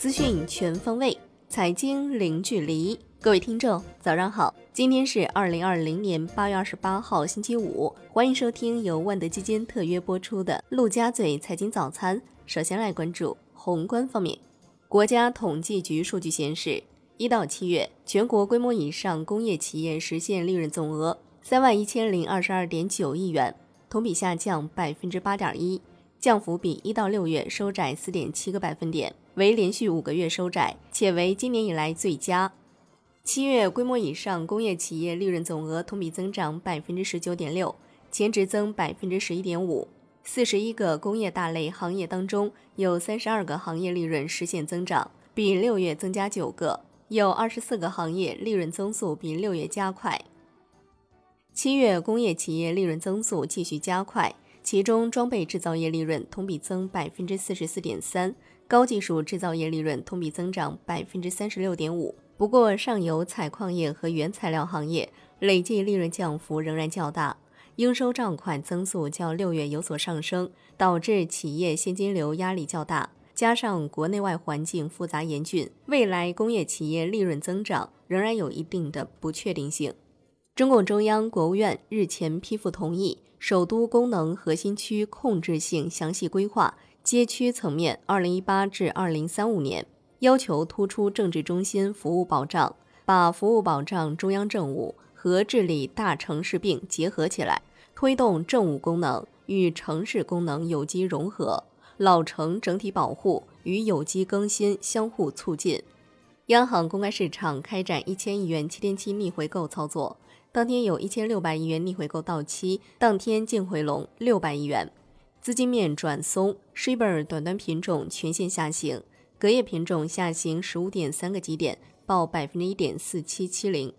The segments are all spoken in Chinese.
资讯全方位，财经零距离。各位听众，早上好！今天是二零二零年八月二十八号，星期五。欢迎收听由万德基金特约播出的《陆家嘴财经早餐》。首先来关注宏观方面，国家统计局数据显示，一到七月，全国规模以上工业企业实现利润总额三万一千零二十二点九亿元，同比下降百分之八点一。降幅比一到六月收窄四点七个百分点，为连续五个月收窄，且为今年以来最佳。七月规模以上工业企业利润总额同比增长百分之十九点六，前值增百分之十一点五。四十一个工业大类行业当中，有三十二个行业利润实现增长，比六月增加九个；有二十四个行业利润增速比六月加快。七月工业企业利润增速继续加快。其中，装备制造业利润同比增百分之四十四点三，高技术制造业利润同比增长百分之三十六点五。不过，上游采矿业和原材料行业累计利润降幅仍然较大，应收账款增速较六月有所上升，导致企业现金流压力较大。加上国内外环境复杂严峻，未来工业企业利润增长仍然有一定的不确定性。中共中央、国务院日前批复同意。首都功能核心区控制性详细规划街区层面（二零一八至二零三五年）要求突出政治中心服务保障，把服务保障中央政务和治理大城市病结合起来，推动政务功能与城市功能有机融合，老城整体保护与有机更新相互促进。央行公开市场开展一千亿元七天期逆回购操作。当天有一千六百亿元逆回购到期，当天净回笼六百亿元，资金面转松，Shiba 短端品种全线下行，隔夜品种下行十五点三个基点，报百分之一点四七七零。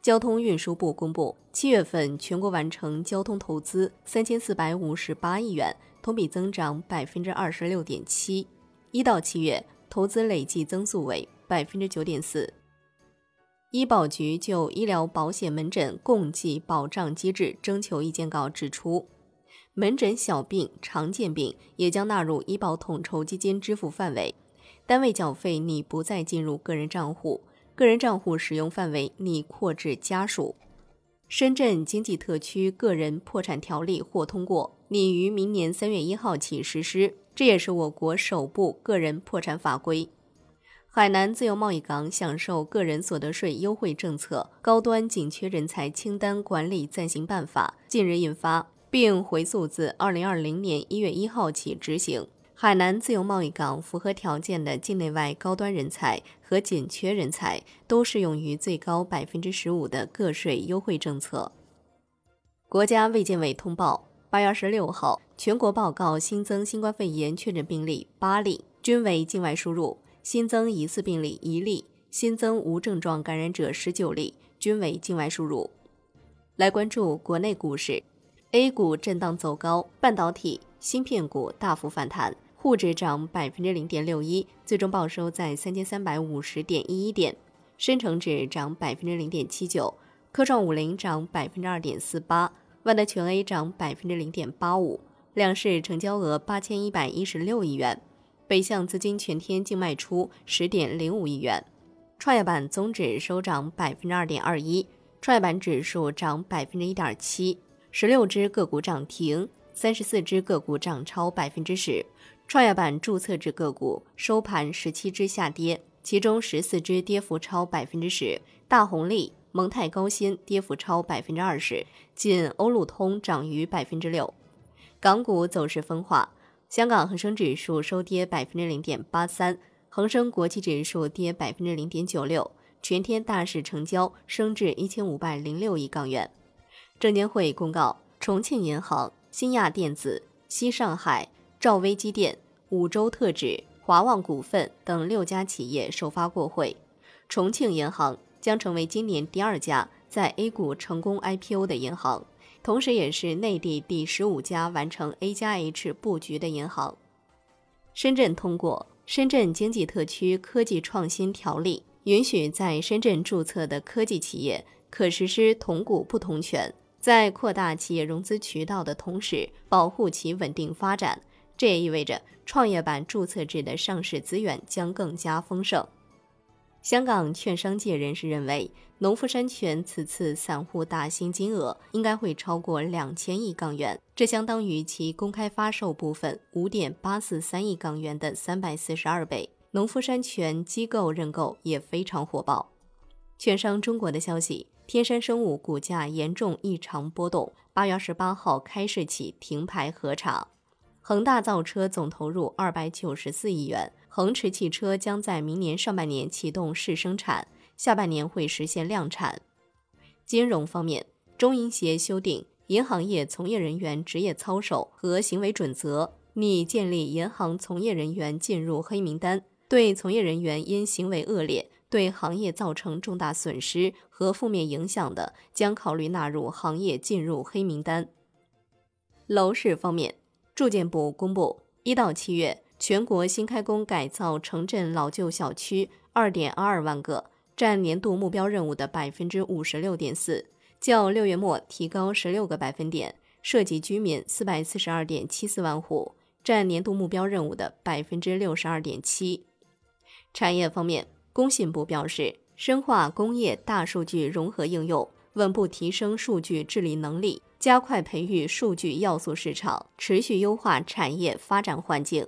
交通运输部公布，七月份全国完成交通投资三千四百五十八亿元，同比增长百分之二十六点七，一到七月投资累计增速为百分之九点四。医保局就医疗保险门诊共计保障机制征求意见稿指出，门诊小病、常见病也将纳入医保统筹基金支付范围，单位缴费拟不再进入个人账户，个人账户使用范围拟扩至家属。深圳经济特区个人破产条例或通过，拟于明年三月一号起实施，这也是我国首部个人破产法规。海南自由贸易港享受个人所得税优惠政策高端紧缺人才清单管理暂行办法近日印发，并回溯自二零二零年一月一号起执行。海南自由贸易港符合条件的境内外高端人才和紧缺人才都适用于最高百分之十五的个税优惠政策。国家卫健委通报，八月二十六号全国报告新增新冠肺炎确诊病例八例，均为境外输入。新增疑似病例一例，新增无症状感染者十九例，均为境外输入。来关注国内股市，A 股震荡走高，半导体、芯片股大幅反弹，沪指涨百分之零点六一，最终报收在三千三百五十点一一点；深成指涨百分之零点七九，科创五零涨百分之二点四八，万德全 A 涨百分之零点八五，两市成交额八千一百一十六亿元。北向资金全天净卖出十点零五亿元，创业板综指收涨百分之二点二一，创业板指数涨百分之一点七，十六只个股涨停，三十四只个股涨超百分之十，创业板注册制个股收盘十七只下跌，其中十四只跌幅超百分之十，大红利、蒙泰高新跌幅超百分之二十，仅欧路通涨逾百分之六，港股走势分化。香港恒生指数收跌百分之零点八三，恒生国际指数跌百分之零点九六，全天大市成交升至一千五百零六亿港元。证监会公告，重庆银行、新亚电子、西上海、兆威机电、五洲特指、华旺股份等六家企业首发过会。重庆银行将成为今年第二家在 A 股成功 IPO 的银行。同时，也是内地第十五家完成 A 加 H 布局的银行。深圳通过《深圳经济特区科技创新条例》，允许在深圳注册的科技企业可实施同股不同权，在扩大企业融资渠道的同时，保护其稳定发展。这也意味着创业板注册制的上市资源将更加丰盛。香港券商界人士认为，农夫山泉此次散户大新金额应该会超过两千亿港元，这相当于其公开发售部分五点八四三亿港元的三百四十二倍。农夫山泉机构认购也非常火爆。券商中国的消息，天山生物股价严重异常波动，八月二十八号开市起停牌核查。恒大造车总投入二百九十四亿元。恒驰汽车将在明年上半年启动试生产，下半年会实现量产。金融方面，中银协修订《银行业从业人员职业操守和行为准则》，拟建立银行从业人员进入黑名单，对从业人员因行为恶劣、对行业造成重大损失和负面影响的，将考虑纳入行业进入黑名单。楼市方面，住建部公布，一到七月。全国新开工改造城镇老旧小区二点二二万个，占年度目标任务的百分之五十六点四，较六月末提高十六个百分点，涉及居民四百四十二点七四万户，占年度目标任务的百分之六十二点七。产业方面，工信部表示，深化工业大数据融合应用，稳步提升数据治理能力，加快培育数据要素市场，持续优化产业发展环境。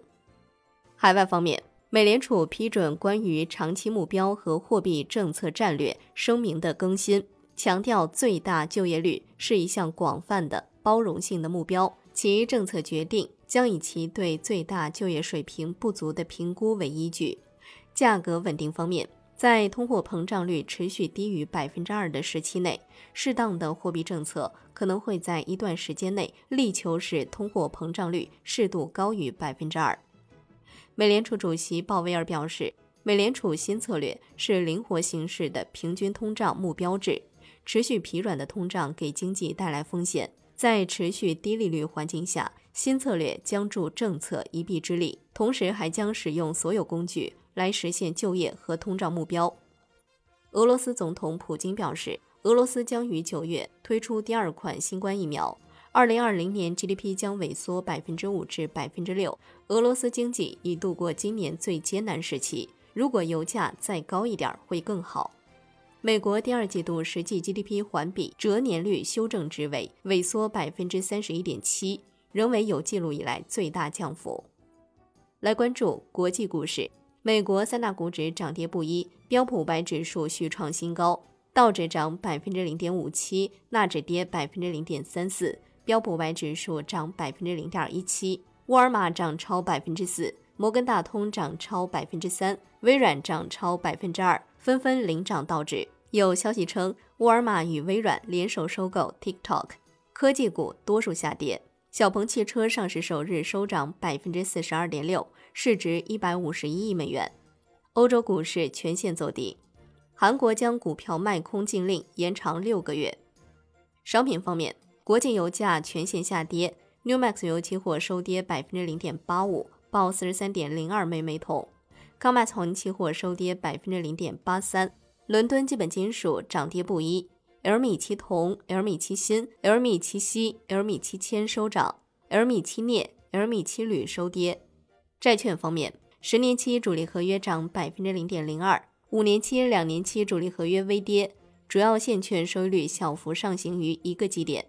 海外方面，美联储批准关于长期目标和货币政策战略声明的更新，强调最大就业率是一项广泛的包容性的目标，其政策决定将以其对最大就业水平不足的评估为依据。价格稳定方面，在通货膨胀率持续低于百分之二的时期内，适当的货币政策可能会在一段时间内力求使通货膨胀率适度高于百分之二。美联储主席鲍威尔表示，美联储新策略是灵活形式的平均通胀目标制。持续疲软的通胀给经济带来风险，在持续低利率环境下，新策略将助政策一臂之力，同时还将使用所有工具来实现就业和通胀目标。俄罗斯总统普京表示，俄罗斯将于九月推出第二款新冠疫苗。二零二零年 GDP 将萎缩百分之五至百分之六。俄罗斯经济已度过今年最艰难时期。如果油价再高一点会更好。美国第二季度实际 GDP 环比折年率修正值为萎缩百分之三十一点七，仍为有记录以来最大降幅。来关注国际股市，美国三大股指涨跌不一，标普五百指数续创新高，道指涨百分之零点五七，纳指跌百分之零点三四。标普五百指数涨百分之零点一七，沃尔玛涨超百分之四，摩根大通涨超百分之三，微软涨超百分之二，纷纷领涨道指。有消息称，沃尔玛与微软联手收购 TikTok，科技股多数下跌。小鹏汽车上市首日收涨百分之四十二点六，市值一百五十一亿美元。欧洲股市全线走低，韩国将股票卖空禁令延长六个月。商品方面。国际油价全线下跌，New Max 油期货收跌百分之零点八五，报四十三点零二美每桶。康麦从期货收跌百分之零点八三。伦敦基本金属涨跌不一，L 米七铜、L 米七锌、L 米七锡、L 米七铅收涨，L 米七镍、L 米七铝收跌。债券方面，十年期主力合约涨百分之零点零二，五年期、两年期主力合约微跌，主要现券收益率小幅上行于一个基点。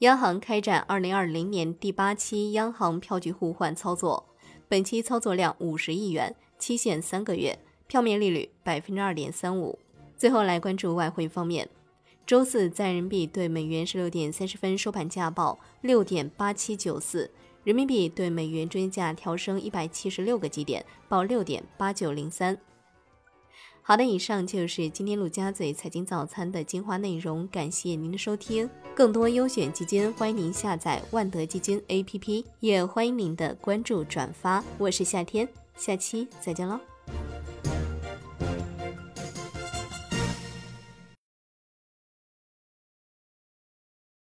央行开展二零二零年第八期央行票据互换操作，本期操作量五十亿元，期限三个月，票面利率百分之二点三五。最后来关注外汇方面，周四在人民币对美元十六点三十分收盘价报六点八七九四，人民币对美元中间价调升一百七十六个基点，报六点八九零三。好的，以上就是今天陆家嘴财经早餐的精华内容，感谢您的收听。更多优选基金，欢迎您下载万德基金 APP，也欢迎您的关注转发。我是夏天，下期再见喽。